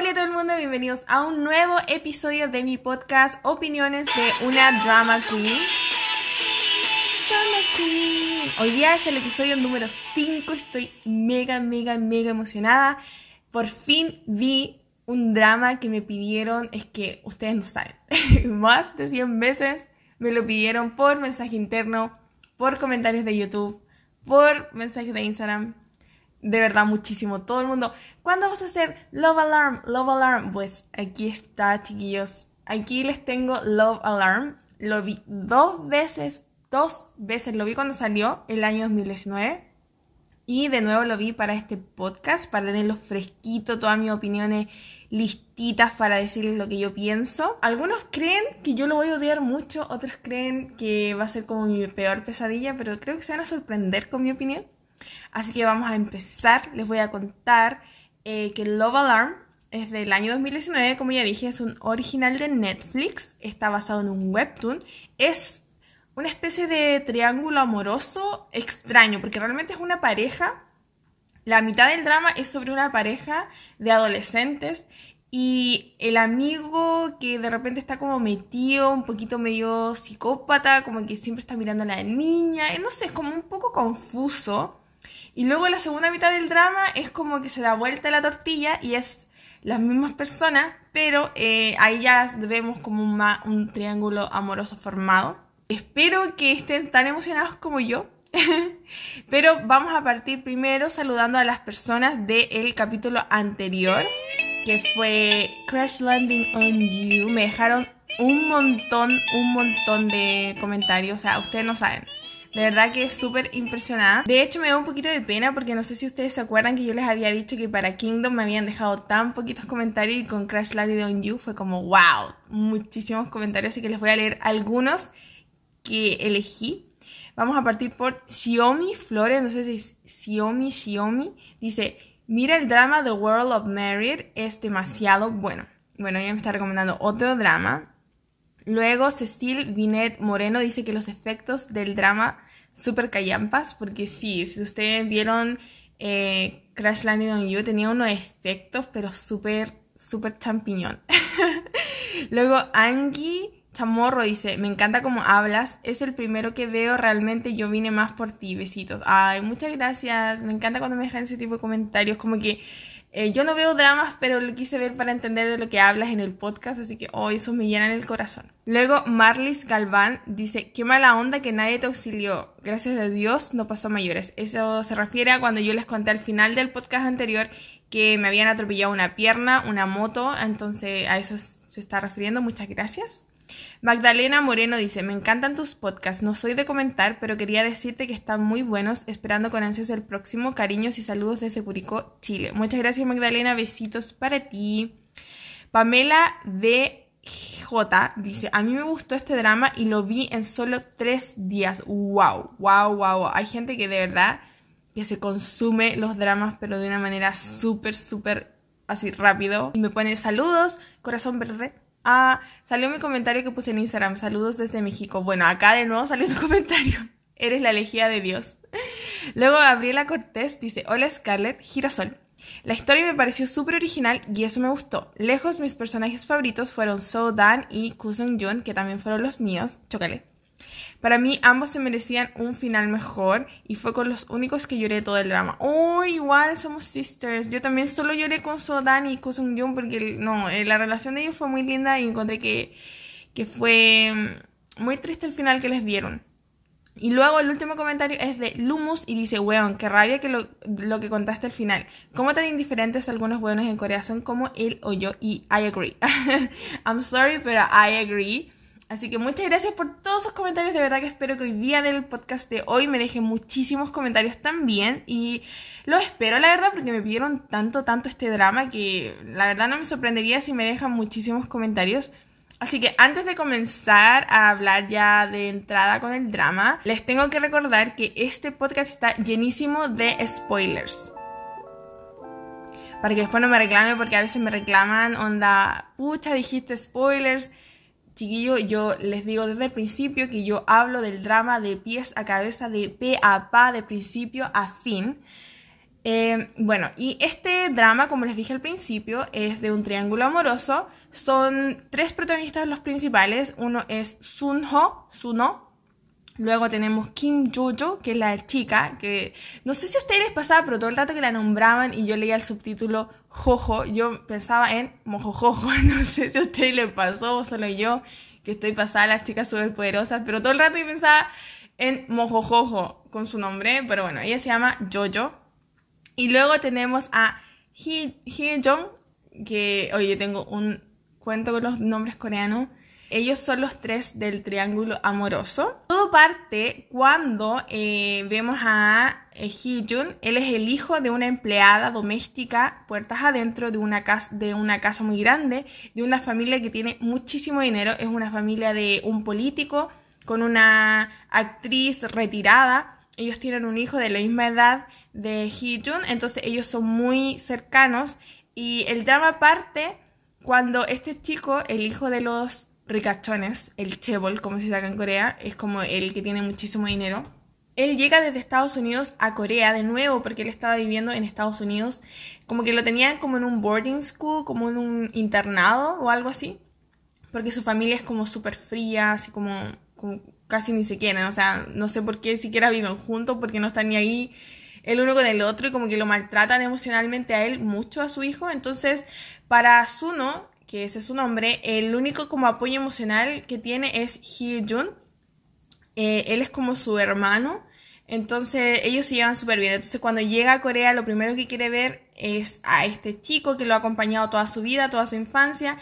Hola a todo el mundo, bienvenidos a un nuevo episodio de mi podcast Opiniones de una Drama Queen. Hoy día es el episodio número 5, estoy mega, mega, mega emocionada. Por fin vi un drama que me pidieron, es que ustedes no saben, más de 100 veces me lo pidieron por mensaje interno, por comentarios de YouTube, por mensajes de Instagram de verdad muchísimo. Todo el mundo, ¿cuándo vas a hacer Love Alarm? Love Alarm. Pues aquí está, chiquillos. Aquí les tengo Love Alarm. Lo vi dos veces, dos veces. Lo vi cuando salió el año 2019. Y de nuevo lo vi para este podcast, para tenerlo fresquito, todas mis opiniones listitas para decirles lo que yo pienso. Algunos creen que yo lo voy a odiar mucho, otros creen que va a ser como mi peor pesadilla, pero creo que se van a sorprender con mi opinión. Así que vamos a empezar. Les voy a contar eh, que Love Alarm es del año 2019, como ya dije, es un original de Netflix, está basado en un webtoon, es una especie de triángulo amoroso extraño, porque realmente es una pareja, la mitad del drama es sobre una pareja de adolescentes y el amigo que de repente está como metido, un poquito medio psicópata, como que siempre está mirando a la niña, no sé, es como un poco confuso. Y luego la segunda mitad del drama es como que se da vuelta la tortilla y es las mismas personas, pero eh, ahí ya vemos como un, un triángulo amoroso formado. Espero que estén tan emocionados como yo. pero vamos a partir primero saludando a las personas del capítulo anterior, que fue Crash Landing on You. Me dejaron un montón, un montón de comentarios. O sea, ustedes no saben. De verdad que es súper impresionada. De hecho, me da un poquito de pena porque no sé si ustedes se acuerdan que yo les había dicho que para Kingdom me habían dejado tan poquitos comentarios y con Crash Landing on You fue como wow, muchísimos comentarios. Así que les voy a leer algunos que elegí. Vamos a partir por Xiaomi Flores, no sé si es Xiaomi, Xiaomi. Dice, mira el drama The World of Married, es demasiado bueno. Bueno, ella me está recomendando otro drama. Luego Cecil Binet Moreno dice que los efectos del drama super callampas, porque sí, si ustedes vieron eh, Crash Landing on You, tenía unos efectos, pero súper, súper champiñón. Luego Angie Chamorro dice, me encanta cómo hablas, es el primero que veo, realmente yo vine más por ti, besitos. Ay, muchas gracias, me encanta cuando me dejan ese tipo de comentarios, como que eh, yo no veo dramas, pero lo quise ver para entender de lo que hablas en el podcast, así que hoy oh, eso me llena el corazón. Luego Marlis Galván dice, qué mala onda que nadie te auxilió. Gracias a Dios no pasó mayores. Eso se refiere a cuando yo les conté al final del podcast anterior que me habían atropellado una pierna, una moto, entonces a eso se está refiriendo. Muchas gracias. Magdalena Moreno dice, me encantan tus podcasts, no soy de comentar, pero quería decirte que están muy buenos, esperando con ansias el próximo. Cariños y saludos desde Curicó, Chile. Muchas gracias Magdalena, besitos para ti. Pamela DJ dice, a mí me gustó este drama y lo vi en solo tres días. Wow, wow, wow. Hay gente que de verdad que se consume los dramas, pero de una manera súper, súper así rápido. Y me pone saludos, corazón verde. Ah, salió mi comentario que puse en Instagram. Saludos desde México. Bueno, acá de nuevo salió tu comentario. Eres la elegida de Dios. Luego Gabriela Cortés dice, hola Scarlett, girasol. La historia me pareció súper original y eso me gustó. Lejos mis personajes favoritos fueron So Dan y Cousin Jun, que también fueron los míos. Chocale. Para mí ambos se merecían un final mejor y fue con los únicos que lloré todo el drama. Oh, igual somos sisters. Yo también solo lloré con Sodan y Kusung Jung porque no, eh, la relación de ellos fue muy linda y encontré que, que fue mm, muy triste el final que les dieron. Y luego el último comentario es de Lumus y dice, weón, qué rabia que lo, lo, que contaste al final. ¿Cómo tan indiferentes algunos weones en Corea son como él o yo? Y I agree. I'm sorry, pero I agree. Así que muchas gracias por todos sus comentarios. De verdad que espero que hoy día en el podcast de hoy me dejen muchísimos comentarios también. Y lo espero, la verdad, porque me pidieron tanto, tanto este drama que la verdad no me sorprendería si me dejan muchísimos comentarios. Así que antes de comenzar a hablar ya de entrada con el drama, les tengo que recordar que este podcast está llenísimo de spoilers. Para que después no me reclame, porque a veces me reclaman, onda, pucha, dijiste spoilers. Chiquillo, yo les digo desde el principio que yo hablo del drama de pies a cabeza, de pe a pa, de principio a fin. Eh, bueno, y este drama, como les dije al principio, es de un triángulo amoroso. Son tres protagonistas los principales. Uno es Sunho, Suno. Luego tenemos Kim Jojo, que es la chica, que no sé si a ustedes les pasaba, pero todo el rato que la nombraban y yo leía el subtítulo Jojo, yo pensaba en Mojojojo. No sé si a ustedes les pasó o solo yo, que estoy pasada las chicas superpoderosas, pero todo el rato yo pensaba en Mojojojo con su nombre, pero bueno, ella se llama Jojo. Y luego tenemos a Hee, Jong, que, oye, tengo un cuento con los nombres coreanos. Ellos son los tres del triángulo amoroso. Todo parte cuando eh, vemos a eh, Hee Jun. Él es el hijo de una empleada doméstica, puertas adentro, de una, casa, de una casa muy grande, de una familia que tiene muchísimo dinero. Es una familia de un político con una actriz retirada. Ellos tienen un hijo de la misma edad de Hee-jun, entonces ellos son muy cercanos y el drama parte cuando este chico, el hijo de los ricachones, el chebol, como se saca en Corea, es como el que tiene muchísimo dinero. Él llega desde Estados Unidos a Corea de nuevo porque él estaba viviendo en Estados Unidos, como que lo tenían como en un boarding school, como en un internado o algo así, porque su familia es como súper fría, así como, como casi ni se quieren, o sea, no sé por qué siquiera viven juntos porque no están ni ahí el uno con el otro y como que lo maltratan emocionalmente a él mucho a su hijo. Entonces, para Suno, que ese es su nombre, el único como apoyo emocional que tiene es Hee Jun. Eh, él es como su hermano. Entonces ellos se llevan súper bien. Entonces cuando llega a Corea lo primero que quiere ver es a este chico que lo ha acompañado toda su vida, toda su infancia.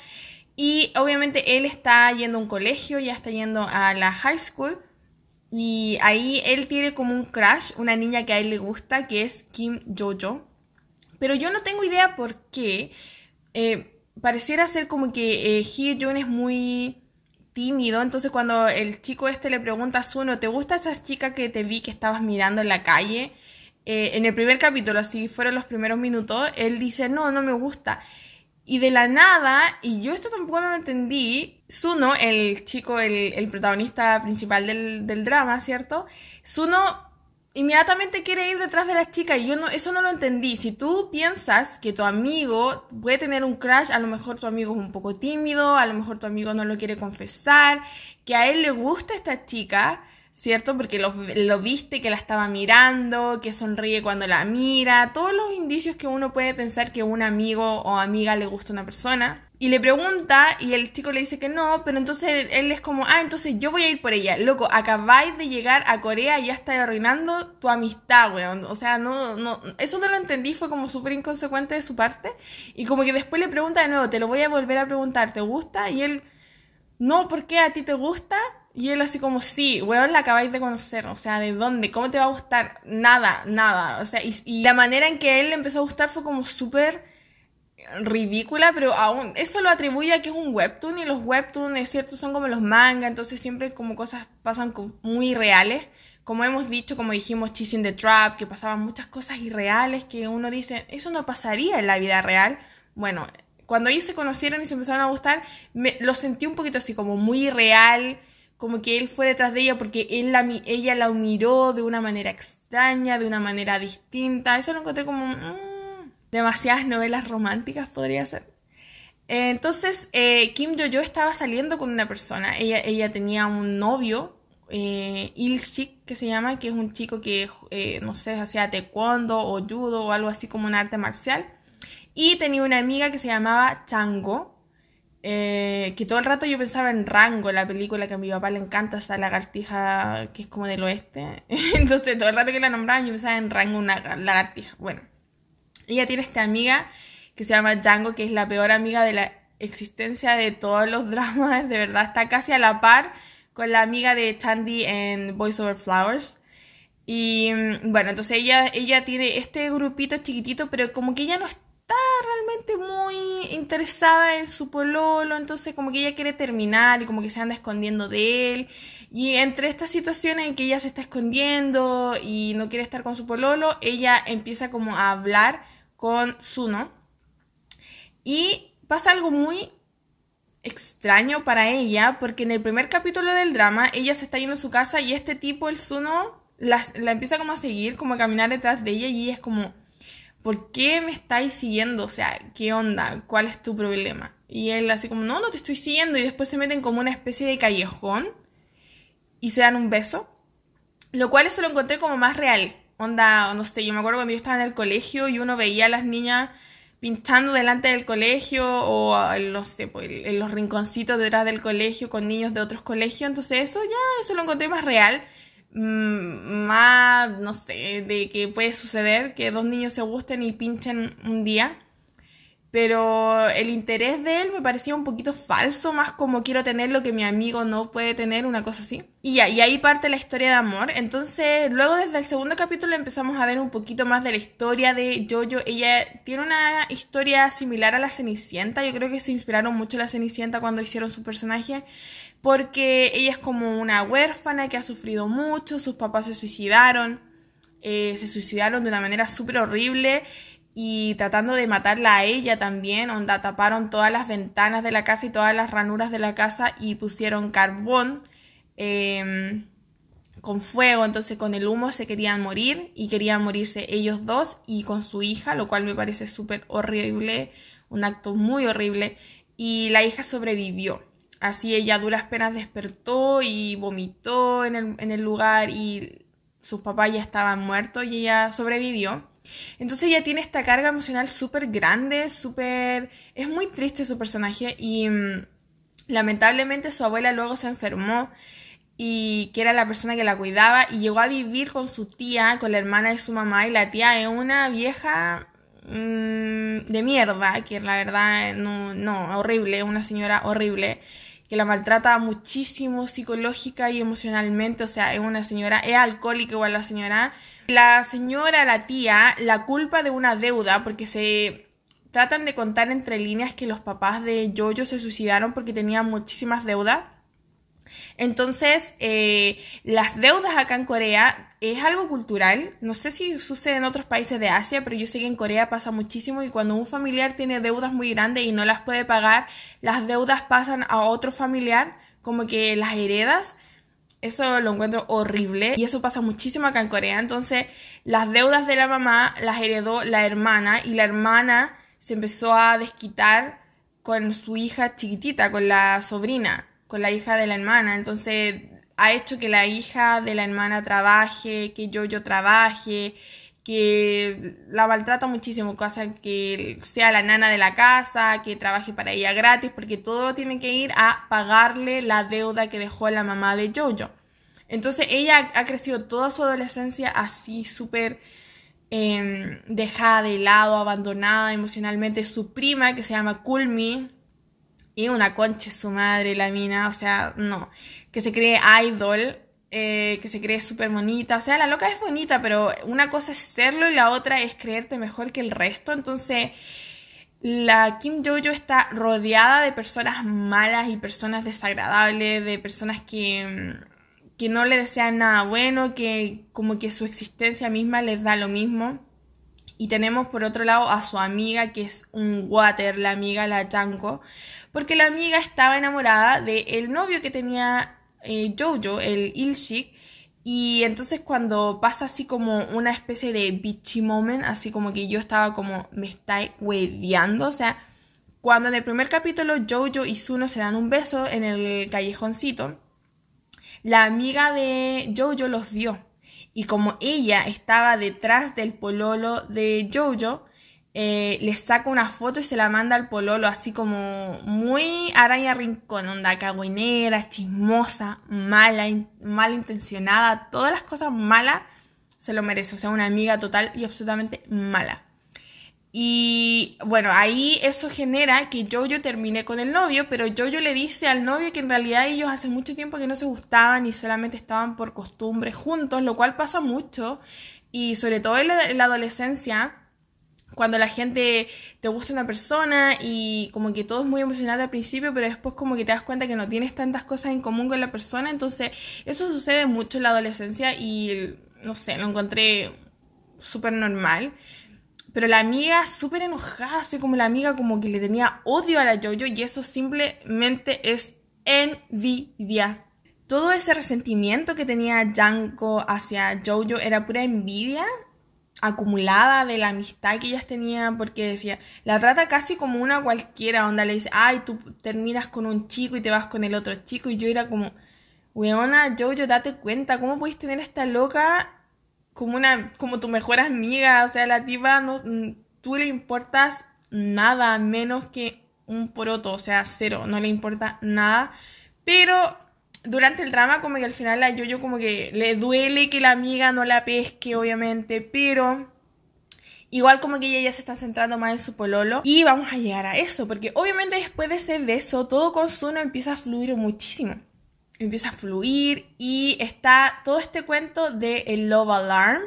Y obviamente él está yendo a un colegio, ya está yendo a la high school. Y ahí él tiene como un crush, una niña que a él le gusta, que es Kim Jojo. Pero yo no tengo idea por qué. Eh, pareciera ser como que eh, Hee Jun es muy tímido. Entonces cuando el chico este le pregunta a Suno, ¿te gusta esa chica que te vi que estabas mirando en la calle? Eh, en el primer capítulo, así fueron los primeros minutos, él dice, no, no me gusta. Y de la nada, y yo esto tampoco lo entendí, Suno, el chico, el, protagonista principal del, del, drama, ¿cierto? Suno inmediatamente quiere ir detrás de la chica y yo no, eso no lo entendí. Si tú piensas que tu amigo puede tener un crush, a lo mejor tu amigo es un poco tímido, a lo mejor tu amigo no lo quiere confesar, que a él le gusta esta chica, ¿cierto? Porque lo, viste que la estaba mirando, que sonríe cuando la mira, todos los indicios que uno puede pensar que un amigo o amiga le gusta a una persona. Y le pregunta y el chico le dice que no, pero entonces él es como, ah, entonces yo voy a ir por ella. Loco, acabáis de llegar a Corea y ya está arruinando tu amistad, weón. O sea, no, no, eso no lo entendí, fue como súper inconsecuente de su parte. Y como que después le pregunta de nuevo, te lo voy a volver a preguntar, ¿te gusta? Y él, no, ¿por qué a ti te gusta? Y él así como, sí, weón, la acabáis de conocer, o sea, ¿de dónde? ¿Cómo te va a gustar? Nada, nada. O sea, y, la manera en que él le empezó a gustar fue como súper ridícula, pero aún eso lo atribuye a que es un webtoon y los webtoons, es cierto, son como los mangas, entonces siempre como cosas pasan muy reales. Como hemos dicho, como dijimos, Chasing the Trap, que pasaban muchas cosas irreales que uno dice, eso no pasaría en la vida real. Bueno, cuando ellos se conocieron y se empezaron a gustar, me, lo sentí un poquito así, como muy real, como que él fue detrás de ella porque él la, ella la miró de una manera extraña, de una manera distinta. Eso lo encontré como mm, demasiadas novelas románticas, podría ser. entonces, eh, Kim Jo-jo estaba saliendo con una persona. Ella, ella tenía un novio, eh, Il Shik, que se llama, que es un chico que, eh, no sé, hacía taekwondo o judo o algo así como un arte marcial. Y tenía una amiga que se llamaba Chango, eh, que todo el rato yo pensaba en Rango, la película que a mi papá le encanta, esa lagartija que es como del oeste. Entonces todo el rato que la nombraban yo pensaba en Rango, una lagartija. Bueno, ella tiene esta amiga que se llama Django, que es la peor amiga de la existencia de todos los dramas, de verdad, está casi a la par con la amiga de Chandy en Voice Over Flowers. Y mm, bueno, entonces ella, ella tiene este grupito chiquitito, pero como que ella no está muy interesada en su pololo, entonces como que ella quiere terminar y como que se anda escondiendo de él. Y entre estas situaciones en que ella se está escondiendo y no quiere estar con su pololo, ella empieza como a hablar con Suno. Y pasa algo muy extraño para ella, porque en el primer capítulo del drama, ella se está yendo a su casa y este tipo, el Suno, la, la empieza como a seguir, como a caminar detrás de ella y ella es como ¿por qué me estáis siguiendo? O sea, ¿qué onda? ¿Cuál es tu problema? Y él así como, no, no te estoy siguiendo. Y después se meten como una especie de callejón y se dan un beso. Lo cual eso lo encontré como más real. Onda, no sé, yo me acuerdo cuando yo estaba en el colegio y uno veía a las niñas pinchando delante del colegio o no sé, pues, en los rinconcitos detrás del colegio con niños de otros colegios. Entonces eso ya, eso lo encontré más real. Más, no sé, de que puede suceder que dos niños se gusten y pinchen un día. Pero el interés de él me parecía un poquito falso, más como quiero tener lo que mi amigo no puede tener, una cosa así. Y ya, y ahí parte la historia de amor. Entonces, luego desde el segundo capítulo empezamos a ver un poquito más de la historia de Jojo. Ella tiene una historia similar a la Cenicienta. Yo creo que se inspiraron mucho la Cenicienta cuando hicieron su personaje porque ella es como una huérfana que ha sufrido mucho, sus papás se suicidaron, eh, se suicidaron de una manera súper horrible y tratando de matarla a ella también, onda taparon todas las ventanas de la casa y todas las ranuras de la casa y pusieron carbón em, con fuego, entonces con el humo se querían morir y querían morirse ellos dos y con su hija, lo cual me parece súper horrible, un acto muy horrible y la hija sobrevivió. Así ella a duras penas despertó y vomitó en el, lugar y sus papás ya estaban muertos y ella sobrevivió. Entonces ella tiene esta carga emocional súper grande, súper... Es muy triste su personaje y mm, lamentablemente su abuela luego se enfermó y que era la persona que la cuidaba y llegó a vivir con su tía, con la hermana de su mamá y la tía es una vieja mm, de mierda, que la verdad no, no, horrible, una señora horrible que la maltrata muchísimo psicológica y emocionalmente, o sea, es una señora, es alcohólica igual la señora. La señora, la tía, la culpa de una deuda, porque se tratan de contar entre líneas que los papás de Jojo se suicidaron porque tenían muchísimas deudas. Entonces, eh, las deudas acá en Corea es algo cultural. No sé si sucede en otros países de Asia, pero yo sé que en Corea pasa muchísimo y cuando un familiar tiene deudas muy grandes y no las puede pagar, las deudas pasan a otro familiar, como que las heredas. Eso lo encuentro horrible y eso pasa muchísimo acá en Corea. Entonces, las deudas de la mamá las heredó la hermana y la hermana se empezó a desquitar con su hija chiquitita, con la sobrina con la hija de la hermana. Entonces ha hecho que la hija de la hermana trabaje, que yo trabaje, que la maltrata muchísimo, cosa que sea la nana de la casa, que trabaje para ella gratis, porque todo tiene que ir a pagarle la deuda que dejó la mamá de Jojo. Entonces ella ha crecido toda su adolescencia así súper em, dejada de lado, abandonada emocionalmente. Su prima, que se llama Kulmi, y una concha su madre, la mina, o sea, no. Que se cree idol, eh, que se cree súper bonita. O sea, la loca es bonita, pero una cosa es serlo y la otra es creerte mejor que el resto. Entonces, la Kim Jojo está rodeada de personas malas y personas desagradables, de personas que, que no le desean nada bueno, que como que su existencia misma les da lo mismo. Y tenemos por otro lado a su amiga, que es un water, la amiga la Chanko porque la amiga estaba enamorada del novio que tenía eh, Jojo, el Ilshik, y entonces cuando pasa así como una especie de bitchy moment, así como que yo estaba como, me está hueveando, o sea, cuando en el primer capítulo Jojo y Suno se dan un beso en el callejoncito, la amiga de Jojo los vio. Y como ella estaba detrás del pololo de Jojo, eh, le saca una foto y se la manda al pololo, así como muy araña rincón, onda cagüinera, chismosa, mala, mal intencionada, todas las cosas malas se lo merece, o sea, una amiga total y absolutamente mala. Y bueno, ahí eso genera que Jojo termine con el novio, pero Jojo le dice al novio que en realidad ellos hace mucho tiempo que no se gustaban y solamente estaban por costumbre juntos, lo cual pasa mucho y sobre todo en la adolescencia cuando la gente te gusta una persona y como que todo es muy emocional al principio, pero después como que te das cuenta que no tienes tantas cosas en común con la persona, entonces eso sucede mucho en la adolescencia y no sé, lo encontré súper normal. Pero la amiga súper enojada, así como la amiga como que le tenía odio a la Jojo y eso simplemente es envidia. Todo ese resentimiento que tenía Janko hacia Jojo era pura envidia acumulada de la amistad que ellas tenían, porque decía, la trata casi como una cualquiera, onda le dice, ay, tú terminas con un chico y te vas con el otro chico, y yo era como, weona, yo date cuenta, ¿cómo puedes tener a esta loca como una, como tu mejor amiga? O sea, la tipa, no, mm, tú le importas nada menos que un poroto, o sea, cero, no le importa nada, pero durante el drama como que al final a Yoyo como que le duele que la amiga no la pesque, obviamente, pero igual como que ella ya se está centrando más en su pololo y vamos a llegar a eso, porque obviamente después de ese beso todo con Suno empieza a fluir muchísimo. Empieza a fluir y está todo este cuento de el Love Alarm.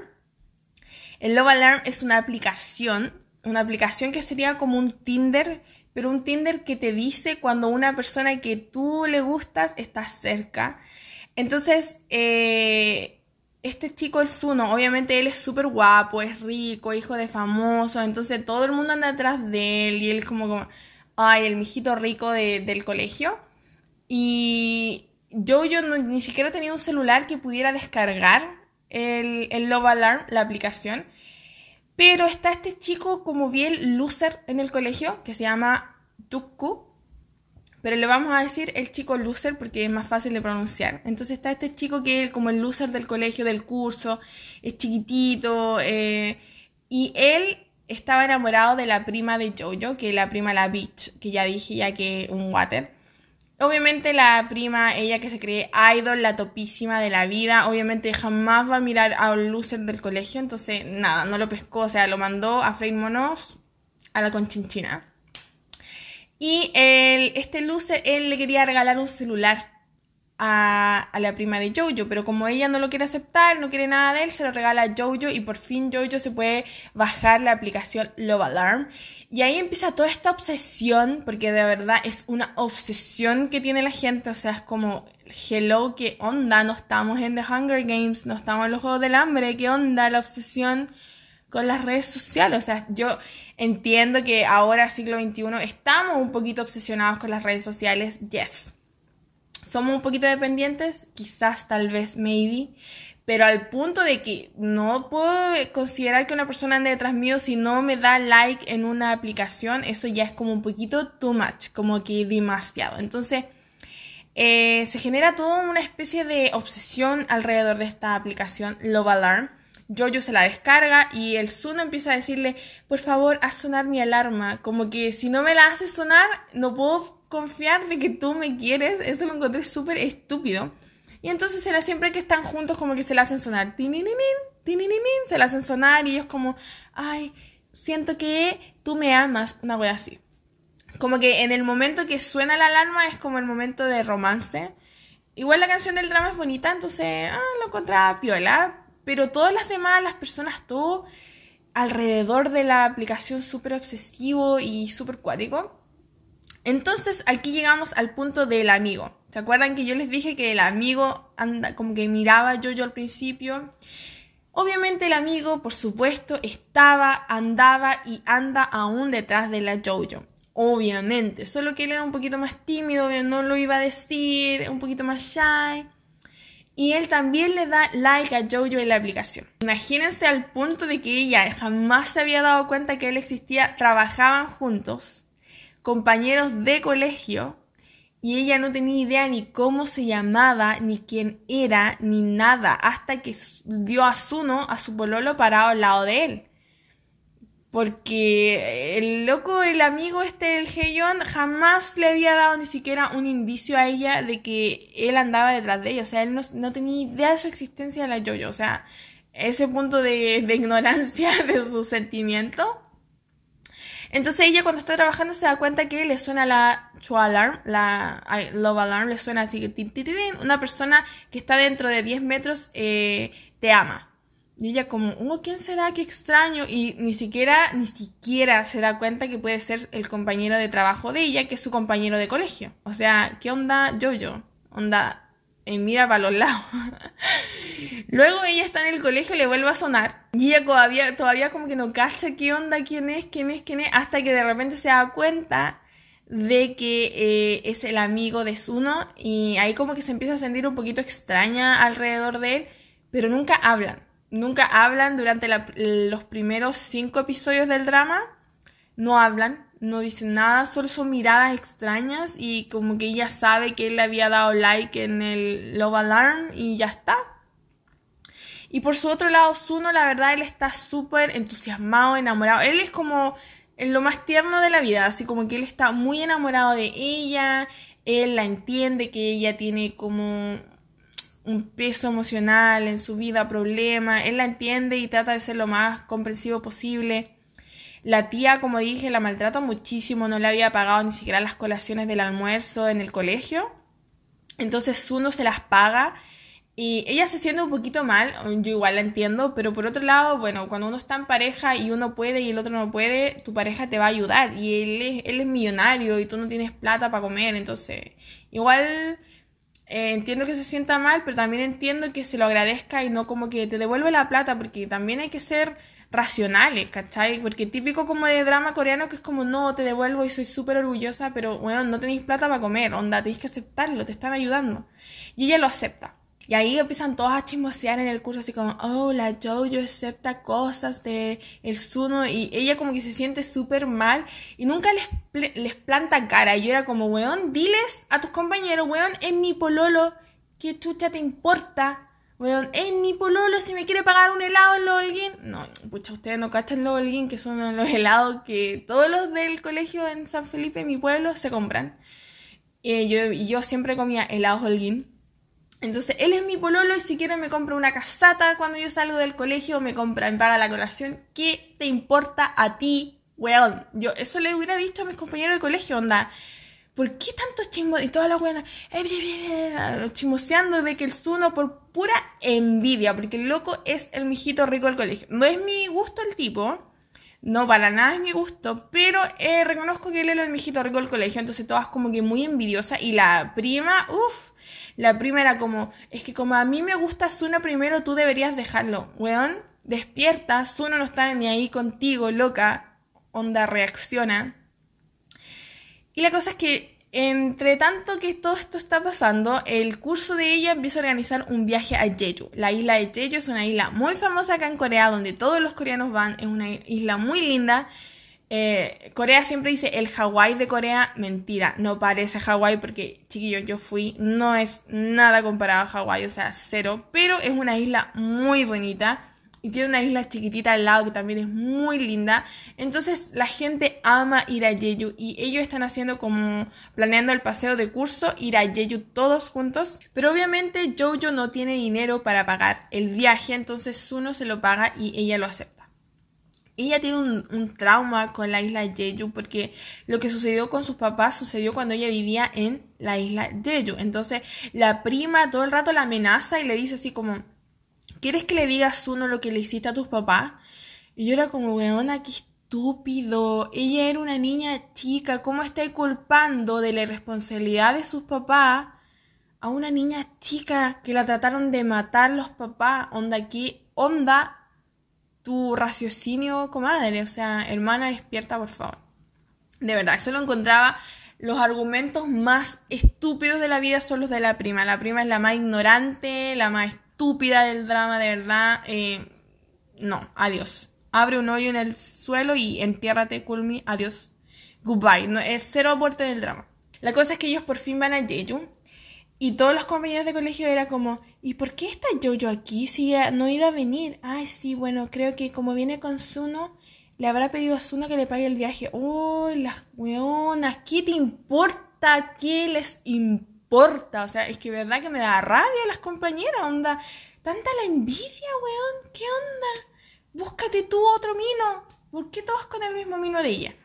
El Love Alarm es una aplicación, una aplicación que sería como un Tinder pero un Tinder que te dice cuando una persona que tú le gustas está cerca. Entonces, eh, este chico, el Zuno, obviamente él es súper guapo, es rico, hijo de famoso, entonces todo el mundo anda atrás de él y él es como, como ay, el mijito rico del colegio. Y yo, yo ni siquiera tenía un celular que pudiera descargar el, el Love Alarm, la aplicación. Pero está este chico como bien loser en el colegio, que se llama Tukku. Pero le vamos a decir el chico loser porque es más fácil de pronunciar. Entonces está este chico que es como el loser del colegio, del curso, es chiquitito. Eh, y él estaba enamorado de la prima de Jojo, que es la prima la Beach, que ya dije ya que un water. Obviamente la prima, ella que se cree idol, la topísima de la vida, obviamente jamás va a mirar a un loser del colegio, entonces nada, no lo pescó, o sea, lo mandó a freír monos a la conchinchina. Y el, este loser, él le quería regalar un celular a, la prima de Jojo, pero como ella no lo quiere aceptar, no quiere nada de él, se lo regala a Jojo y por fin Jojo se puede bajar la aplicación Love Alarm. Y ahí empieza toda esta obsesión, porque de verdad es una obsesión que tiene la gente, o sea, es como, hello, qué onda, no estamos en The Hunger Games, no estamos en los Juegos del Hambre, qué onda la obsesión con las redes sociales. O sea, yo entiendo que ahora, siglo XXI, estamos un poquito obsesionados con las redes sociales, yes somos un poquito dependientes, quizás, tal vez, maybe, pero al punto de que no puedo considerar que una persona ande detrás mío si no me da like en una aplicación, eso ya es como un poquito too much, como que demasiado. Entonces, eh, se genera toda una especie de obsesión alrededor de esta aplicación Love Alarm. Jojo se la descarga y el Zuno empieza a decirle, por favor, haz sonar mi alarma. Como que si no me la haces sonar, no puedo confiar de que tú me quieres, eso lo encontré súper estúpido. Y entonces era siempre que están juntos como que se la hacen sonar, se la hacen sonar y ellos como, ay, siento que tú me amas, una wea así. Como que en el momento que suena la alarma es como el momento de romance. Igual la canción del drama es bonita, entonces, ah, lo encontraba piola. Pero todas las demás, las personas, todo alrededor de la aplicación súper obsesivo y súper cuático. Entonces aquí llegamos al punto del amigo. ¿Se acuerdan que yo les dije que el amigo anda como que miraba yo yo al principio? Obviamente el amigo, por supuesto, estaba, andaba y anda aún detrás de la Jojo. Obviamente, solo que él era un poquito más tímido, no lo iba a decir, un poquito más shy. Y él también le da like a Jojo en la aplicación. Imagínense al punto de que ella jamás se había dado cuenta que él existía, trabajaban juntos compañeros de colegio y ella no tenía idea ni cómo se llamaba, ni quién era, ni nada, hasta que vio a Zuno, a su pololo, parado al lado de él. Porque el loco, el amigo este del Heyon, jamás le había dado ni siquiera un indicio a ella de que él andaba detrás de ella. O sea, él no, tenía idea de su existencia de la Jojo. O sea, ese punto de, de ignorancia de su sentimiento entonces ella cuando está trabajando se da cuenta que le suena la True Alarm, la Love Alarm, le suena así una persona que está dentro de 10 metros eh, te ama. Y ella como, oh, ¿quién será? Qué extraño. Y ni siquiera, ni siquiera se da cuenta que puede ser el compañero de trabajo de ella, que es su compañero de colegio. O sea, ¿qué onda yo-yo? Onda, y mira para los lados. Luego ella está en el colegio y le vuelve a sonar. Y ella todavía, todavía como que no cacha qué onda, quién es, quién es, quién es, hasta que de repente se da cuenta de que eh, es el amigo de Zuno y ahí como que se empieza a sentir un poquito extraña alrededor de él, pero nunca hablan. nunca hablan durante los primeros cinco episodios del drama. No hablan, no dicen nada, solo son miradas extrañas y como que ella sabe que él le había dado like en el Love Alarm y ya está. Y por su otro lado, Zuno, la verdad, él está súper entusiasmado, enamorado. Él es como en lo más tierno de la vida, así como que él está muy enamorado de ella, él la entiende que ella tiene como un peso emocional en su vida, problema, él la entiende y trata de ser lo más comprensivo posible. La tía, como dije, la maltrata muchísimo, no le había pagado ni siquiera las colaciones del almuerzo en el colegio. Entonces Zuno se las paga y ella se siente un poquito mal, yo igual la entiendo, pero por otro lado, bueno, cuando uno está en pareja y uno puede y el otro no puede, tu pareja te va a ayudar y él es, él es millonario y tú no tienes plata para comer, entonces igual eh, entiendo que se sienta mal, pero también entiendo que se lo agradezca y no como que te devuelve la plata, porque también hay que ser racionales, ¿cachai? Porque típico como de drama coreano que es como, no, te devuelvo y soy súper orgullosa, pero bueno, no tenéis plata para comer, onda, tenéis que aceptarlo, te están ayudando. Y ella lo acepta. Y ahí empiezan todos a chismosear en el curso, así como, oh, la Jojo acepta cosas de el Suno. Y ella como que se siente súper mal y nunca les, les planta cara. Y yo era como, weón, diles a tus compañeros, weón, es mi pololo, ¿qué chucha te importa? Weón, es mi pololo, si me quiere pagar un helado en Lolguín. No, pucha, ustedes no cachan Lolguín, que son los helados que todos los del colegio en San Felipe, mi pueblo, se compran. Y yo, yo siempre comía helados Holguín entonces, él es mi pololo y si quiere me compra una casata cuando yo salgo del colegio, me compra, me paga la colación. ¿Qué te importa a ti, weón? Yo eso le hubiera dicho a mis compañeros de colegio, onda. ¿Por qué tanto chismo? Y toda la buena, eh, chismoseando de que el Zuno por pura envidia, porque el loco es el mijito rico del colegio. No es mi gusto el tipo, no para nada es mi gusto, pero eh, reconozco que él era el mijito rico del colegio, entonces todas como que muy envidiosa. Y la prima, uff, la prima era como, es que como a mí me gusta Zuno primero, tú deberías dejarlo. Weón, despierta, Zuno no está ni ahí contigo, loca. Onda reacciona. Y la cosa es que, entre tanto que todo esto está pasando, el curso de ella empieza a organizar un viaje a Jeju. La isla de Jeju es una isla muy famosa acá en Corea, donde todos los coreanos van. Es una isla muy linda. Eh, Corea siempre dice el Hawái de Corea, mentira, no parece Hawái porque, chiquillos, yo fui, no es nada comparado a Hawái, o sea, cero, pero es una isla muy bonita y tiene una isla chiquitita al lado que también es muy linda. Entonces la gente ama ir a Jeju y ellos están haciendo como planeando el paseo de curso, ir a Jeju todos juntos. Pero obviamente Jojo no tiene dinero para pagar el viaje, entonces uno se lo paga y ella lo acepta ella tiene un, trauma con la isla Jeju porque lo que sucedió con sus papás sucedió cuando ella vivía en la isla Jeju. Entonces la prima todo el rato la amenaza y le dice así como, ¿quieres que le digas uno lo que le hiciste a tus papás? Y yo era como, weona, qué estúpido. Ella era una niña chica, ¿cómo está culpando de la irresponsabilidad de sus papás a una niña chica que la trataron de matar los papás? Onda, aquí, onda tu raciocinio, comadre. O sea, hermana, despierta, por favor. De verdad, eso lo encontraba. Los argumentos más estúpidos de la vida son los de la prima. La prima es la más ignorante, la más estúpida del drama, de verdad. Eh, no, adiós. Abre un hoyo en el suelo y entiérrate, Kulmi. Adiós. Goodbye. No, es cero aporte del drama. La cosa es que ellos por fin van a Jeju y todos los compañeros de colegio era como, ¿y por qué está Jojo aquí si no iba a venir? Ay, sí, bueno, creo que como viene con Zuno, le habrá pedido a Zuno que le pague el viaje. Uy, las weonas, ¿qué te importa? ¿Qué les importa? O sea, es que verdad que me da rabia las compañeras, onda. Tanta la envidia, weón, ¿qué onda? Búscate tú otro mino. ¿Por qué todos con el mismo mino de ella?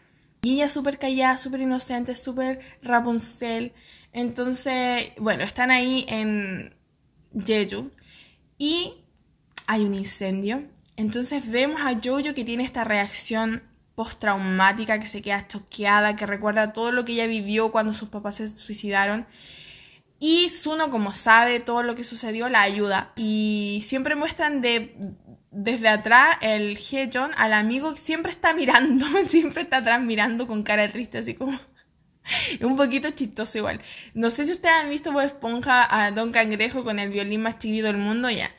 Y ella súper callada, súper inocente, súper Rapunzel. Entonces, bueno, están ahí en Jeju y hay un incendio. Entonces vemos a Jojo que tiene esta reacción postraumática, que se queda choqueada, que recuerda todo lo que ella vivió cuando sus papás se suicidaron. Y Suno, como sabe todo lo que sucedió, la ayuda. Y siempre muestran de desde atrás el Hejon al amigo siempre está mirando, siempre está atrás mirando con cara triste, así como un poquito chistoso igual. No sé si ustedes han visto Bob Esponja a Don Cangrejo con el violín más chiquito del mundo, ya.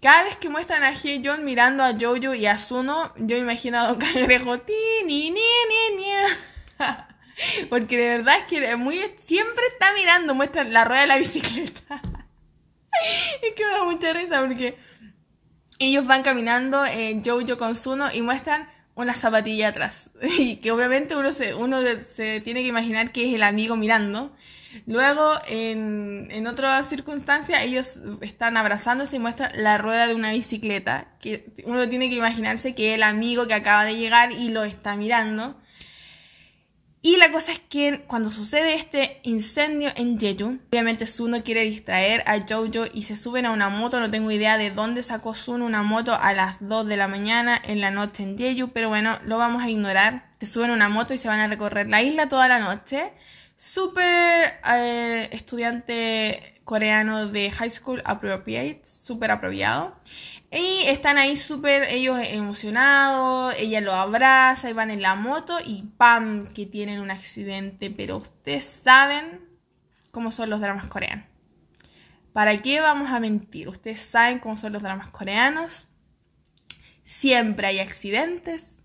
cada vez que muestran a John mirando a Jojo y a Suno, yo imagino a Don Cangrejo, ti, ni, ni, ni, ni. Porque de verdad es que muy, siempre está mirando, muestra la rueda de la bicicleta. es que me da mucha risa porque ellos van caminando, eh, Jojo con Suno, y muestran una zapatilla atrás. Y que obviamente uno se, uno se tiene que imaginar que es el amigo mirando. Luego, en, en otra circunstancia, ellos están abrazándose y muestran la rueda de una bicicleta. Que uno tiene que imaginarse que es el amigo que acaba de llegar y lo está mirando. Y la cosa es que cuando sucede este incendio en Jeju, obviamente Suno quiere distraer a Jojo y se suben a una moto. No tengo idea de dónde sacó Suno una moto a las 2 de la mañana en la noche en Jeju, pero bueno, lo vamos a ignorar. Se suben a una moto y se van a recorrer la isla toda la noche. Súper eh, estudiante coreano de high school appropriate, súper apropiado. Y están ahí súper ellos emocionados, ella lo abraza y van en la moto y ¡pam! que tienen un accidente. Pero ustedes saben cómo son los dramas coreanos. ¿Para qué vamos a mentir? Ustedes saben cómo son los dramas coreanos. Siempre hay accidentes.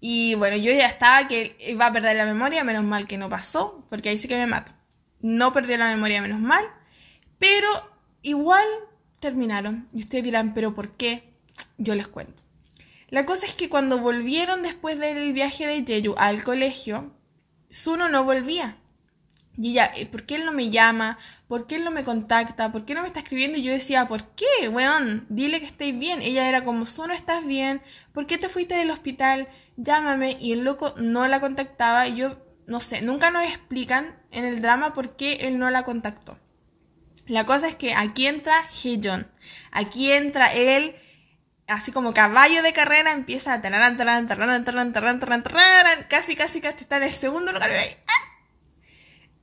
Y bueno, yo ya estaba que iba a perder la memoria, menos mal que no pasó, porque ahí sí que me mato. No perdió la memoria, menos mal. Pero igual terminaron. Y ustedes dirán, ¿pero por qué? Yo les cuento. La cosa es que cuando volvieron después del viaje de Jeju al colegio, Suno no volvía. Y ella, eh, ¿por qué él no me llama? ¿Por qué él no me contacta? ¿Por qué no me está escribiendo? Y yo decía, ¿por qué, weón? Dile que estéis bien. Ella era como, Suno, ¿estás bien? ¿Por qué te fuiste del hospital? Llámame. Y el loco no la contactaba. Y yo, no sé, nunca nos explican en el drama por qué él no la contactó. La cosa es que aquí entra Hejon. Aquí entra él, así como caballo de carrera, empieza a taran, taran, taran, taran, taran, taran, taran, casi, casi, casi está en el segundo lugar.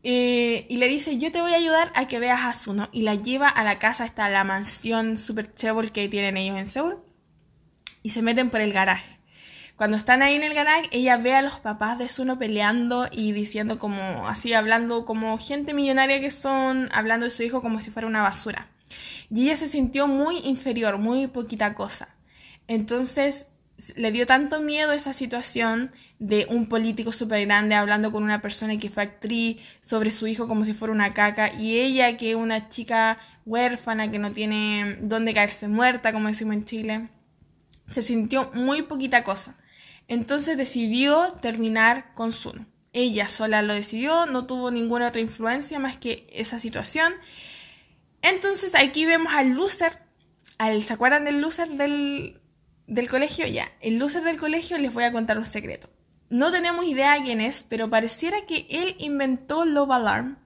Y, y le dice, yo te voy a ayudar a que veas a Suno. Y la lleva a la casa, hasta la mansión super chebol que tienen ellos en Seúl. Y se meten por el garaje. Cuando están ahí en el garage, ella ve a los papás de Suno peleando y diciendo como, así hablando como gente millonaria que son, hablando de su hijo como si fuera una basura. Y ella se sintió muy inferior, muy poquita cosa. Entonces le dio tanto miedo esa situación de un político súper grande hablando con una persona que fue actriz sobre su hijo como si fuera una caca y ella que es una chica huérfana que no tiene dónde caerse muerta, como decimos en Chile, se sintió muy poquita cosa. Entonces decidió terminar con Suno. Ella sola lo decidió, no tuvo ninguna otra influencia más que esa situación. Entonces aquí vemos al loser, al, ¿se acuerdan del loser del, del colegio? Ya, el loser del colegio les voy a contar un secreto. No tenemos idea de quién es, pero pareciera que él inventó Love Alarm.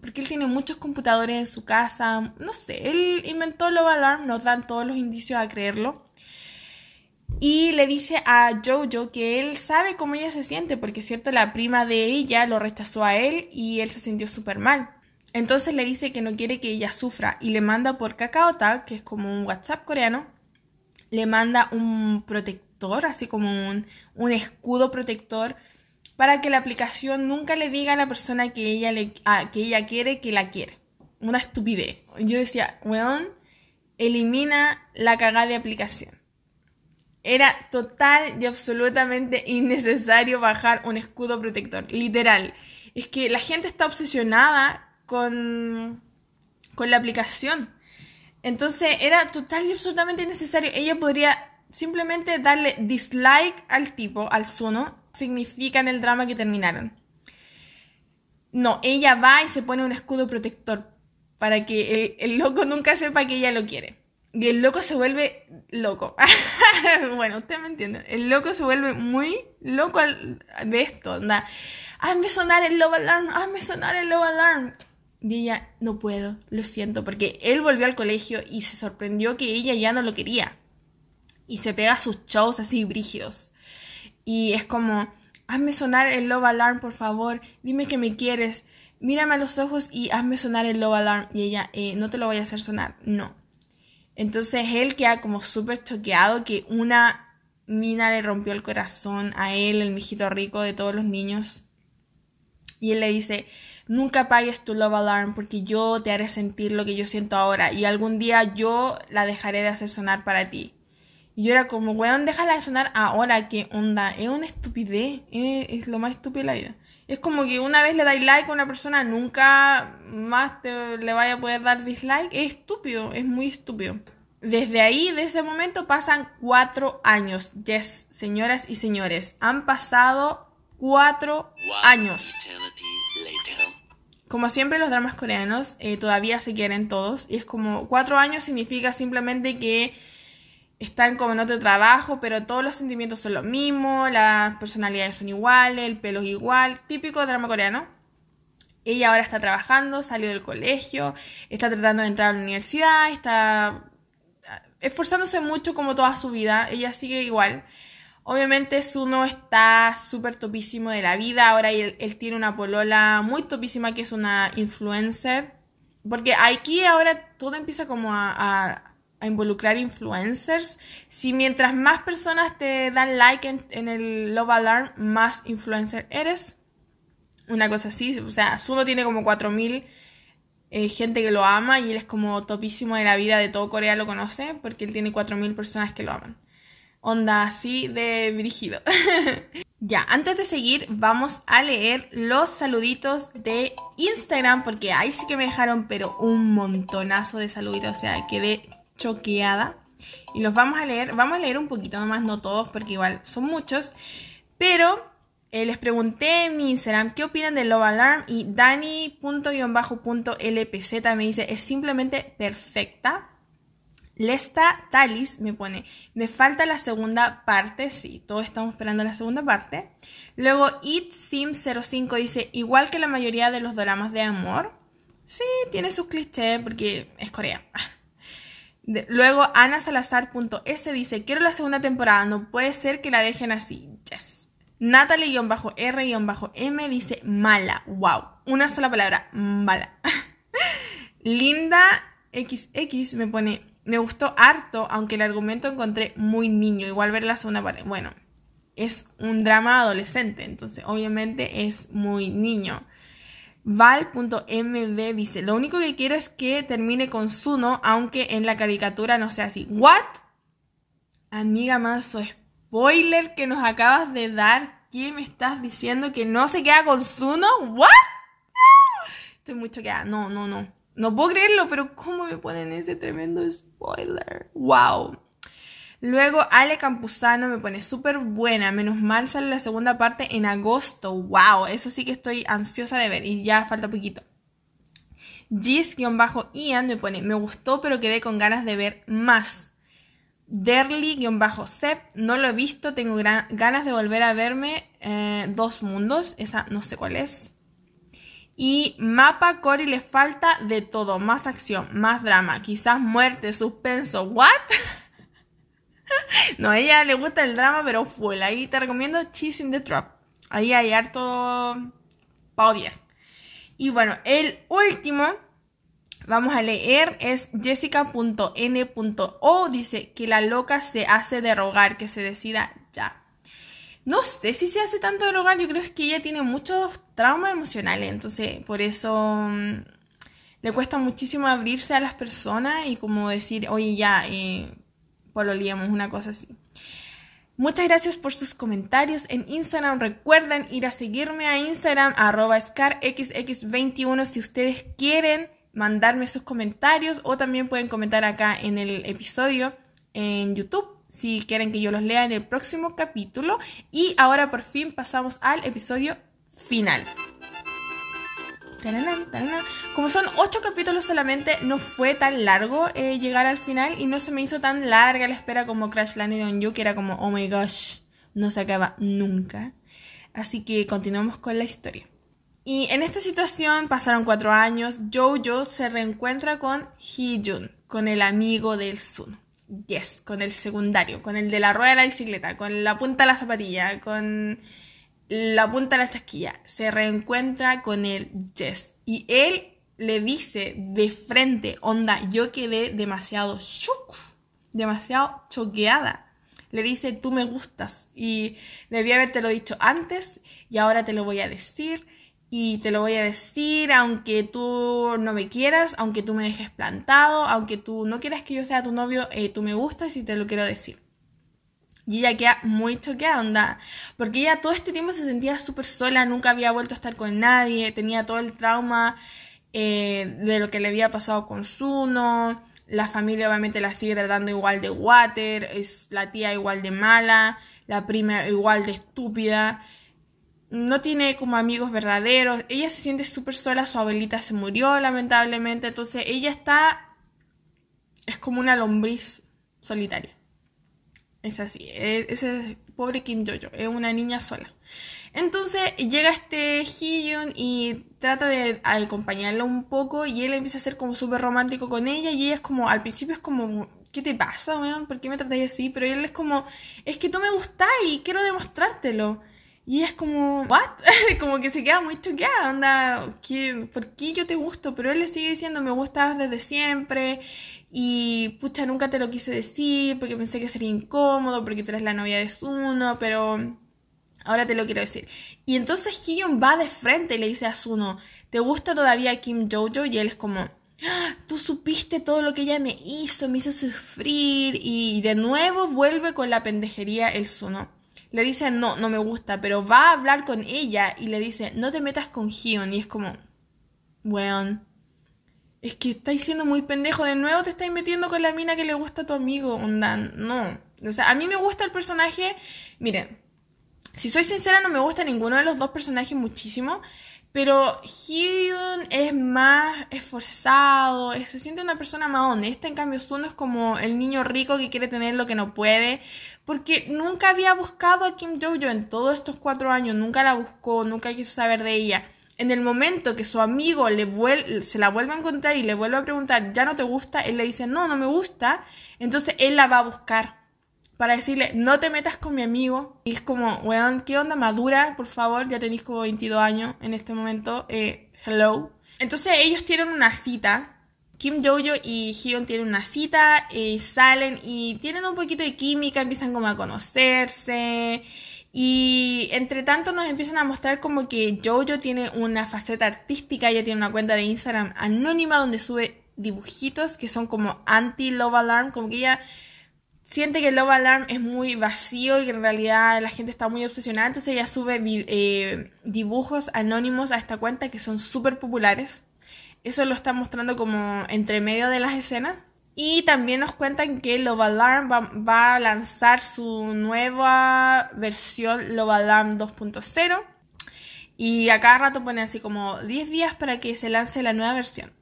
Porque él tiene muchos computadores en su casa. No sé, él inventó Love Alarm, nos dan todos los indicios a creerlo y le dice a Jojo que él sabe cómo ella se siente, porque cierto, la prima de ella lo rechazó a él y él se sintió súper mal. Entonces le dice que no quiere que ella sufra y le manda por KakaoTalk, que es como un WhatsApp coreano, le manda un protector, así como un, un escudo protector, para que la aplicación nunca le diga a la persona que ella, le, que ella quiere que la quiere. Una estupidez. Yo decía, weón, elimina la cagada de aplicación. Era total y absolutamente innecesario bajar un escudo protector, literal. Es que la gente está obsesionada con, con la aplicación. Entonces era total y absolutamente innecesario. Ella podría simplemente darle dislike al tipo, al Suno, significa el drama que terminaron. No, ella va y se pone un escudo protector para que el, el loco nunca sepa que ella lo quiere. Y el loco se vuelve loco. bueno, usted me entiende. El loco se vuelve muy loco de esto. Anda, hazme sonar el love alarm, hazme sonar el love alarm. Y ella, no puedo, lo siento, porque él volvió al colegio y se sorprendió que ella ya no lo quería. Y se pega sus shows así brígidos. Y es como, hazme sonar el love alarm, por favor, dime que me quieres, mírame a los ojos y hazme sonar el love alarm. Y ella, eh, no te lo voy a hacer sonar, no entonces él queda como súper choqueado que una mina le rompió el corazón a él, el mijito rico de todos los niños. Y él le dice, nunca apagues tu love alarm porque yo te haré sentir lo que yo siento ahora y algún día yo la dejaré de hacer sonar para ti. Y yo era como, weón, déjala de sonar ahora, ¿qué onda? Es una estupidez, es, lo más estúpido de la vida. Es como que una vez le dais like a una persona, nunca más te, le vaya a poder dar dislike. Es estúpido, es muy estúpido. Desde ahí, de ese momento, pasan cuatro años. Yes, señoras y señores, han pasado cuatro años. Como siempre, los dramas coreanos eh, todavía se quieren todos. Y es como cuatro años significa simplemente que están como en otro trabajo, pero todos los sentimientos son los mismos, las personalidades son iguales, el pelo es igual, típico drama coreano. Ella ahora está trabajando, salió del colegio, está tratando de entrar a la universidad, está esforzándose mucho como toda su vida, ella sigue igual. Obviamente Suno está súper topísimo de la vida, ahora él, tiene una polola muy topísima que es una influencer, porque aquí ahora todo empieza como a involucrar influencers. Si mientras más personas te dan like en, el Love Alarm, más influencer eres. Una cosa así. O sea, Suno tiene como 4000 eh, gente que lo ama y él es como topísimo de la vida de todo Corea lo conoce porque él tiene 4000 personas que lo aman. Onda así de dirigido. ya, antes de seguir, vamos a leer los saluditos de Instagram porque ahí sí que me dejaron, pero un montonazo de saluditos. O sea, quedé choqueada. Y los vamos a leer, vamos a leer un poquito nomás, no todos, porque igual son muchos. Pero eh, les pregunté en mi Instagram qué opinan de Love Alarm y Dani.lpz me dice, es simplemente perfecta. Lesta Talis me pone, me falta la segunda parte, sí, todos estamos esperando la segunda parte. Luego ItSim05 dice, igual que la mayoría de los dramas de amor, sí, tiene sus clichés porque es Corea luego Ana Salazar.s dice, quiero la segunda temporada, no puede ser que la dejen así. Yes. Natalie-R-M dice, mala. Wow. Una sola palabra, mala. Linda XX me pone, me gustó harto, aunque el argumento encontré muy niño. Igual ver la segunda parte. Bueno, es un drama adolescente, entonces obviamente es muy niño. Val.mb dice, lo único que quiero es que termine con Suno, aunque en la caricatura no sea así. ¿What? Amiga más spoiler que nos acabas de dar. ¿Qué me estás diciendo que no se queda con Suno? ¿What? Estoy muy choqueada. No, no, no. No puedo creerlo, pero ¿cómo me ponen ese tremendo spoiler? ¡Wow! Luego Ale Campuzano me pone súper buena. Menos mal sale la segunda parte en agosto. ¡Wow! Eso sí que estoy ansiosa de ver y ya falta poquito. Gis-Ian me pone, me gustó pero quedé con ganas de ver más. Derly-Sep, no lo he visto, tengo ganas de volver a verme eh, Dos Mundos, esa no sé cuál es. Y Mapa Cory le falta de todo, más acción, más drama, quizás muerte, suspenso, ¿what? no, a ella le gusta el drama, pero full. Ahí te recomiendo Cheese in the Trap. Ahí hay harto para odiar. Y bueno, el último vamos a leer es jessica.n.o. Dice que la loca se hace de rogar, que se decida ya. No sé si se hace tanto de rogar, yo creo que ella tiene muchos traumas emocionales, entonces por eso mm, le cuesta muchísimo abrirse a las personas y como decir, oye ya, eh, pololíamos, una cosa así. Muchas gracias por sus comentarios en Instagram. Recuerden ir a seguirme a Instagram, arroba scarxx21 si ustedes quieren mandarme sus comentarios o también pueden comentar acá en el episodio en YouTube si quieren que yo los lea en el próximo capítulo. Y ahora por fin pasamos al episodio final. Como son ocho capítulos solamente, no fue tan largo eh, llegar al final y no se me hizo tan larga la espera como Crash Landing on You, que era como, oh my gosh, no se acaba nunca. Así que continuamos con la historia. Y en esta situación pasaron cuatro años, Jojo se reencuentra con Hee-jun, con el amigo del Sun. Yes, con el secundario, con el de la rueda de la bicicleta, con la punta de la zapatilla, con la punta de la chasquilla, se reencuentra con el Jess y él le dice de frente, onda, yo quedé demasiado demasiado choqueada. Le dice, tú me gustas y debí haberte lo dicho antes y ahora te lo voy a decir. y te lo voy a decir, aunque tú no me quieras, aunque tú me dejes plantado, aunque tú no quieras que yo sea tu novio, eh, tú me gustas y te lo quiero decir. Y ella queda muy choqueada, onda, porque ella todo este tiempo se sentía súper sola, nunca había vuelto a estar con nadie, tenía todo el trauma eh, de lo que le había pasado con Zuno, la familia obviamente la sigue tratando igual de water, es la tía igual de mala, la prima igual de estúpida no tiene como amigos verdaderos, ella se siente súper sola, su abuelita se murió lamentablemente, entonces ella está, es como una lombriz solitaria. Es así, es, es pobre Kim Jojo, es una niña sola. Entonces llega este Hyun y trata de acompañarla un poco y él empieza a ser como súper romántico con ella y ella es como, al principio es como, ¿qué te pasa, weón? ¿Por qué me tratáis así? Pero él es como, es que tú me gustás y quiero demostrártelo. Y ella es como, ¿what? como que se queda muy choqueada, onda, ¿qué, ¿por qué yo te gusto? Pero él le sigue diciendo, me gustas desde siempre. Y pucha, nunca te lo quise decir porque pensé que sería incómodo, porque tú eres la novia de Suno, pero ahora te lo quiero decir. Y entonces Hyun va de frente y le dice a Suno, ¿te gusta todavía Kim Jojo? Y él es como, ¡Ah! tú supiste todo lo que ella me hizo, me hizo sufrir. Y de nuevo vuelve con la pendejería el Suno le dice, no, no me gusta, pero va a hablar con ella y le dice, no te metas con Hyun. Y es como, weón, es que estáis siendo muy pendejo. De nuevo te estáis metiendo con la mina que le gusta a tu amigo, onda, no. O sea, a mí me gusta el personaje, miren, si soy sincera no me gusta ninguno de los dos personajes muchísimo. Pero Hyun es más esforzado, se siente una persona más honesta, en cambio Suno es como el niño rico que quiere tener lo que no puede, porque nunca había buscado a Kim Jojo en todos estos cuatro años, nunca la buscó, nunca quiso saber de ella. En el momento que su amigo le se la vuelve a encontrar y le vuelve a preguntar, ¿ya no te gusta? Él le dice, no, no me gusta. Entonces él la va a buscar para decirle, no te metas con mi amigo. Y es como, weón, ¿qué onda madura? Por favor, ya tenéis como 22 años en este momento. Eh, hello. Entonces ellos tienen una cita Kim Jojo y Hyun tienen una cita, y salen y tienen un poquito de química, empiezan como a conocerse. Y entre tanto nos empiezan a mostrar como que Jojo tiene una faceta artística, ella tiene una cuenta de Instagram anónima donde sube dibujitos que son como anti-Love Alarm, como que ella siente que Love Alarm es muy vacío y que en realidad la gente está muy obsesionada, entonces ella sube eh, dibujos anónimos a esta cuenta que son súper populares. Eso lo está mostrando como entre medio de las escenas. Y también nos cuentan que Love Alarm va, a lanzar su nueva versión Love Alarm 2.0. Y a cada rato pone así como 10 días para que se lance la nueva versión.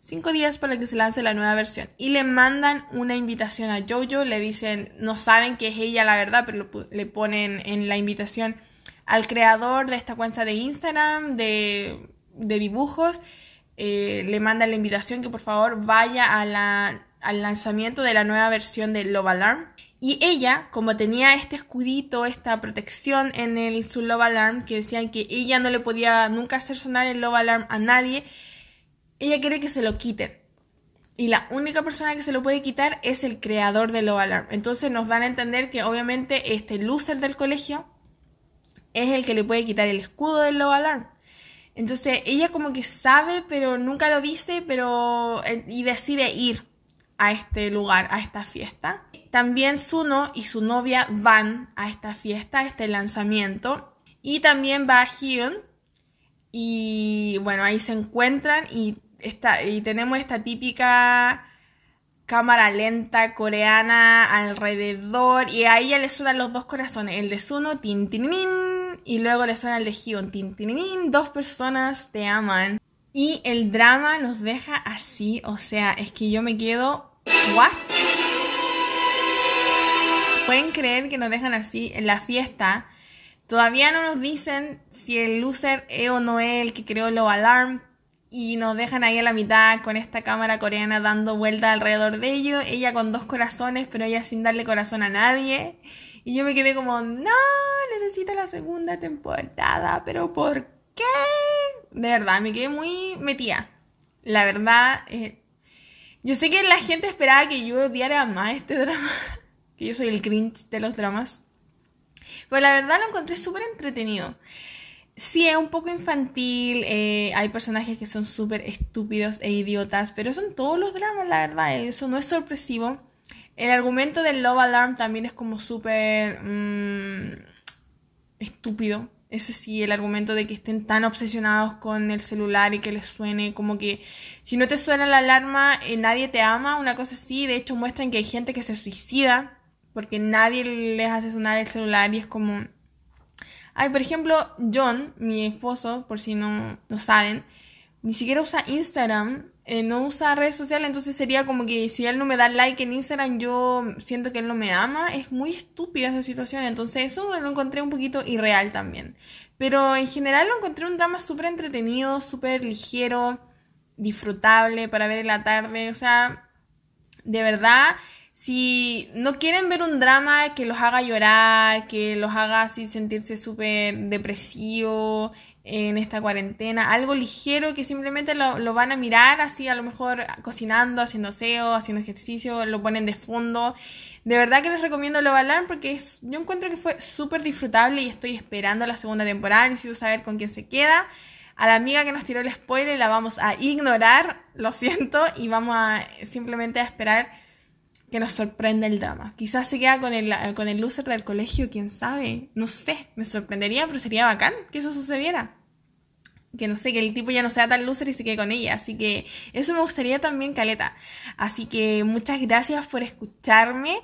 5 días para que se lance la nueva versión. Y le mandan una invitación a Jojo. Le dicen, no saben que es ella la verdad, pero le ponen en la invitación al creador de esta cuenta de Instagram de, de dibujos eh, le manda la invitación que por favor vaya al lanzamiento de la nueva versión de Love Alarm. Y ella, como tenía este escudito, esta protección en el, su Love Alarm, que decían que ella no le podía nunca hacer sonar el Love Alarm a nadie, ella quiere que se lo quiten. Y la única persona que se lo puede quitar es el creador del Love Alarm. Entonces nos dan a entender que obviamente este loser del colegio es el que le puede quitar el escudo del Love Alarm. Entonces ella como que sabe, pero nunca lo dice, pero eh, y decide ir a este lugar, a esta fiesta. También Suno y su novia van a esta fiesta, a este lanzamiento. Y también va Hyun. Y bueno, ahí se encuentran y, está, y tenemos esta típica cámara lenta coreana alrededor. Y a ella le suenan los dos corazones. El de Suno, tin, tin, tin y luego le suena el de Hyun, tin, tin, dos personas te aman. Y el drama nos deja así, o sea, es que yo me quedo, ¿what? Pueden creer que nos dejan así en la fiesta. Todavía no nos dicen si el loser es o no es el que creó Low Alarm. Y nos dejan ahí a la mitad con esta cámara coreana dando vuelta alrededor de ellos. Ella con dos corazones, pero ella sin darle corazón a nadie. Y yo me quedé como, no, necesito la segunda temporada, pero ¿por qué? De verdad, me quedé muy metida. La verdad, eh, yo sé que la gente esperaba que yo odiara más este drama, que yo soy el cringe de los dramas. Pero la verdad lo encontré súper entretenido. Sí, es un poco infantil, eh, hay personajes que son súper estúpidos e idiotas, pero son todos los dramas, la verdad, eso no es sorpresivo. El argumento del Love Alarm también es como súper mm, estúpido. Ese sí, el argumento de que estén tan obsesionados con el celular y que les suene como que si no te suena la alarma, eh, nadie te ama, una cosa así. De hecho, muestran que hay gente que se suicida porque nadie les hace sonar el celular y es como Ay, por ejemplo, John, mi esposo, por si no, no saben, ni siquiera usa Instagram, eh, no usa redes sociales, entonces sería como que si él no me da like en Instagram, yo siento que él no me ama. Es muy estúpida esa situación, entonces eso lo encontré un poquito irreal también. Pero en general lo encontré un drama súper entretenido, súper ligero, disfrutable para ver en la tarde, o sea, de verdad si no quieren ver un drama que los haga llorar, que los haga así sentirse súper depresivo en esta cuarentena, algo ligero que simplemente lo, van a mirar así, a lo mejor cocinando, haciendo aseo, haciendo ejercicio, lo ponen de fondo. De verdad que les recomiendo Lo Alarm porque yo encuentro que fue súper disfrutable y estoy esperando la segunda temporada, necesito saber con quién se queda. A la amiga que nos tiró el spoiler la vamos a ignorar, lo siento, y vamos a simplemente a esperar que nos sorprende el drama. Quizás se queda con el, con el loser del colegio, quién sabe. No sé, me sorprendería, pero sería bacán que eso sucediera. Que no sé, que el tipo ya no sea tan loser y se quede con ella. Así que eso me gustaría también, Caleta. Así que muchas gracias por escucharme.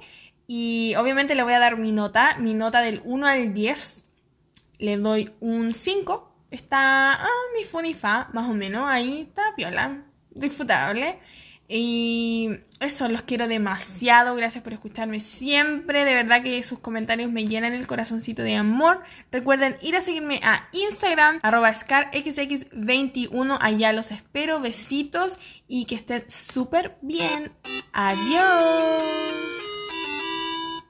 Y obviamente le voy a dar mi nota. Mi nota del 1 al 10. Le doy un 5. Está ah, ni fu ni fa, más o menos. Ahí está piola. Disfrutable. Y eso, los quiero demasiado. Gracias por escucharme siempre. De verdad que sus comentarios me llenan el corazoncito de amor. Recuerden ir a seguirme a Instagram, arroba scarxx21. Allá los espero. Besitos y que estén súper bien. Adiós.